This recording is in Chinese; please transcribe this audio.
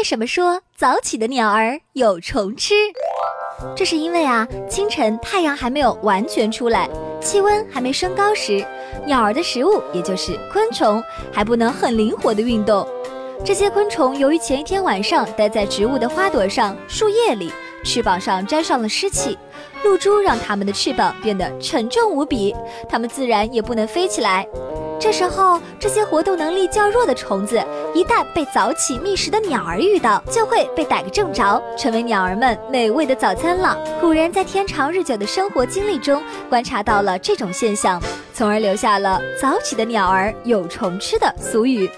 为什么说早起的鸟儿有虫吃？这是因为啊，清晨太阳还没有完全出来，气温还没升高时，鸟儿的食物也就是昆虫还不能很灵活的运动。这些昆虫由于前一天晚上待在植物的花朵上、树叶里，翅膀上沾上了湿气，露珠让它们的翅膀变得沉重无比，它们自然也不能飞起来。这时候，这些活动能力较弱的虫子，一旦被早起觅食的鸟儿遇到，就会被逮个正着，成为鸟儿们美味的早餐了。古人在天长日久的生活经历中观察到了这种现象，从而留下了“早起的鸟儿有虫吃”的俗语。